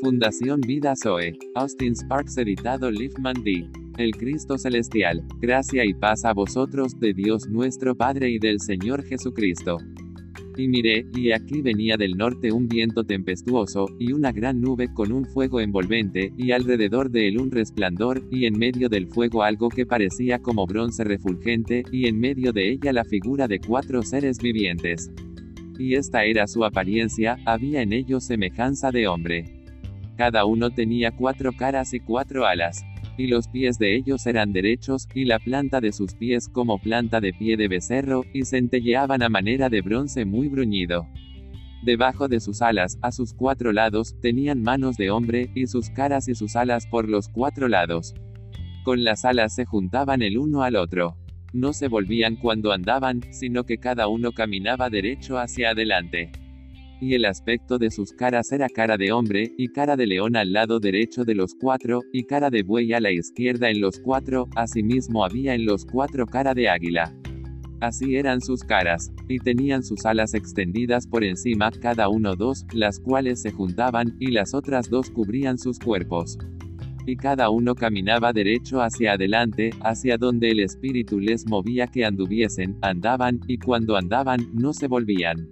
Fundación Vida Zoe. Austin Sparks editado Liefman D. El Cristo Celestial. Gracia y paz a vosotros de Dios nuestro Padre y del Señor Jesucristo. Y miré, y aquí venía del norte un viento tempestuoso, y una gran nube con un fuego envolvente, y alrededor de él un resplandor, y en medio del fuego algo que parecía como bronce refulgente, y en medio de ella la figura de cuatro seres vivientes. Y esta era su apariencia, había en ellos semejanza de hombre. Cada uno tenía cuatro caras y cuatro alas y los pies de ellos eran derechos, y la planta de sus pies como planta de pie de becerro, y centelleaban a manera de bronce muy bruñido. Debajo de sus alas, a sus cuatro lados, tenían manos de hombre, y sus caras y sus alas por los cuatro lados. Con las alas se juntaban el uno al otro. No se volvían cuando andaban, sino que cada uno caminaba derecho hacia adelante y el aspecto de sus caras era cara de hombre, y cara de león al lado derecho de los cuatro, y cara de buey a la izquierda en los cuatro, asimismo había en los cuatro cara de águila. Así eran sus caras, y tenían sus alas extendidas por encima, cada uno dos, las cuales se juntaban, y las otras dos cubrían sus cuerpos. Y cada uno caminaba derecho hacia adelante, hacia donde el espíritu les movía que anduviesen, andaban, y cuando andaban, no se volvían.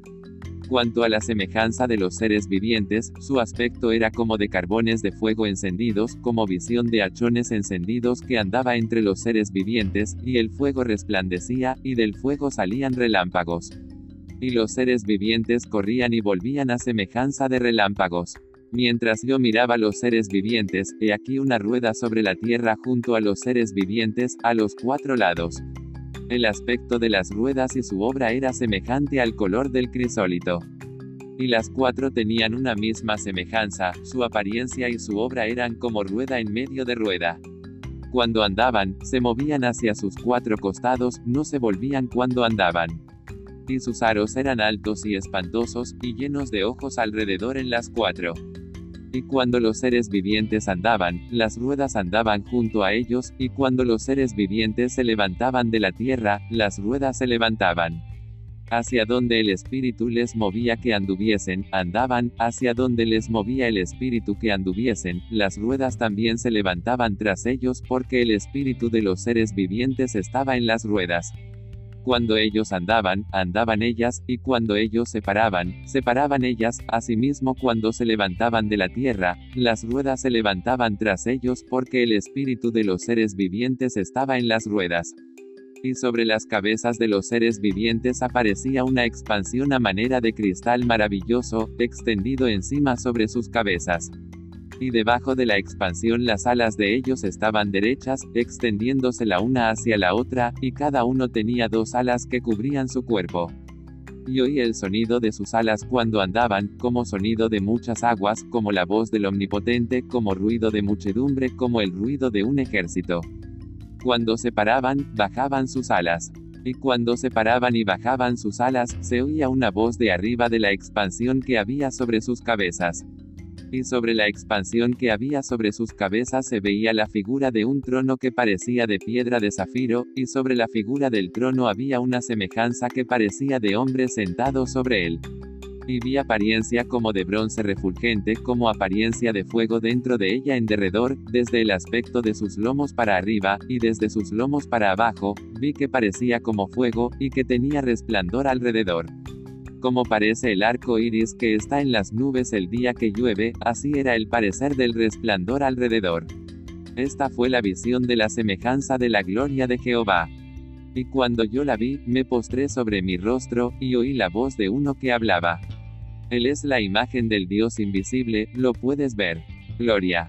Cuanto a la semejanza de los seres vivientes, su aspecto era como de carbones de fuego encendidos, como visión de hachones encendidos que andaba entre los seres vivientes, y el fuego resplandecía, y del fuego salían relámpagos. Y los seres vivientes corrían y volvían a semejanza de relámpagos. Mientras yo miraba los seres vivientes, he aquí una rueda sobre la tierra junto a los seres vivientes, a los cuatro lados. El aspecto de las ruedas y su obra era semejante al color del crisólito. Y las cuatro tenían una misma semejanza, su apariencia y su obra eran como rueda en medio de rueda. Cuando andaban, se movían hacia sus cuatro costados, no se volvían cuando andaban. Y sus aros eran altos y espantosos, y llenos de ojos alrededor en las cuatro. Y cuando los seres vivientes andaban, las ruedas andaban junto a ellos, y cuando los seres vivientes se levantaban de la tierra, las ruedas se levantaban. Hacia donde el espíritu les movía que anduviesen, andaban, hacia donde les movía el espíritu que anduviesen, las ruedas también se levantaban tras ellos porque el espíritu de los seres vivientes estaba en las ruedas. Cuando ellos andaban, andaban ellas, y cuando ellos se paraban, se paraban ellas, asimismo cuando se levantaban de la tierra, las ruedas se levantaban tras ellos porque el espíritu de los seres vivientes estaba en las ruedas. Y sobre las cabezas de los seres vivientes aparecía una expansión a manera de cristal maravilloso, extendido encima sobre sus cabezas y debajo de la expansión las alas de ellos estaban derechas, extendiéndose la una hacia la otra, y cada uno tenía dos alas que cubrían su cuerpo. Y oí el sonido de sus alas cuando andaban, como sonido de muchas aguas, como la voz del Omnipotente, como ruido de muchedumbre, como el ruido de un ejército. Cuando se paraban, bajaban sus alas. Y cuando se paraban y bajaban sus alas, se oía una voz de arriba de la expansión que había sobre sus cabezas y sobre la expansión que había sobre sus cabezas se veía la figura de un trono que parecía de piedra de zafiro, y sobre la figura del trono había una semejanza que parecía de hombre sentado sobre él. Y vi apariencia como de bronce refulgente, como apariencia de fuego dentro de ella en derredor, desde el aspecto de sus lomos para arriba, y desde sus lomos para abajo, vi que parecía como fuego, y que tenía resplandor alrededor. Como parece el arco iris que está en las nubes el día que llueve, así era el parecer del resplandor alrededor. Esta fue la visión de la semejanza de la gloria de Jehová. Y cuando yo la vi, me postré sobre mi rostro, y oí la voz de uno que hablaba. Él es la imagen del Dios invisible, lo puedes ver. Gloria.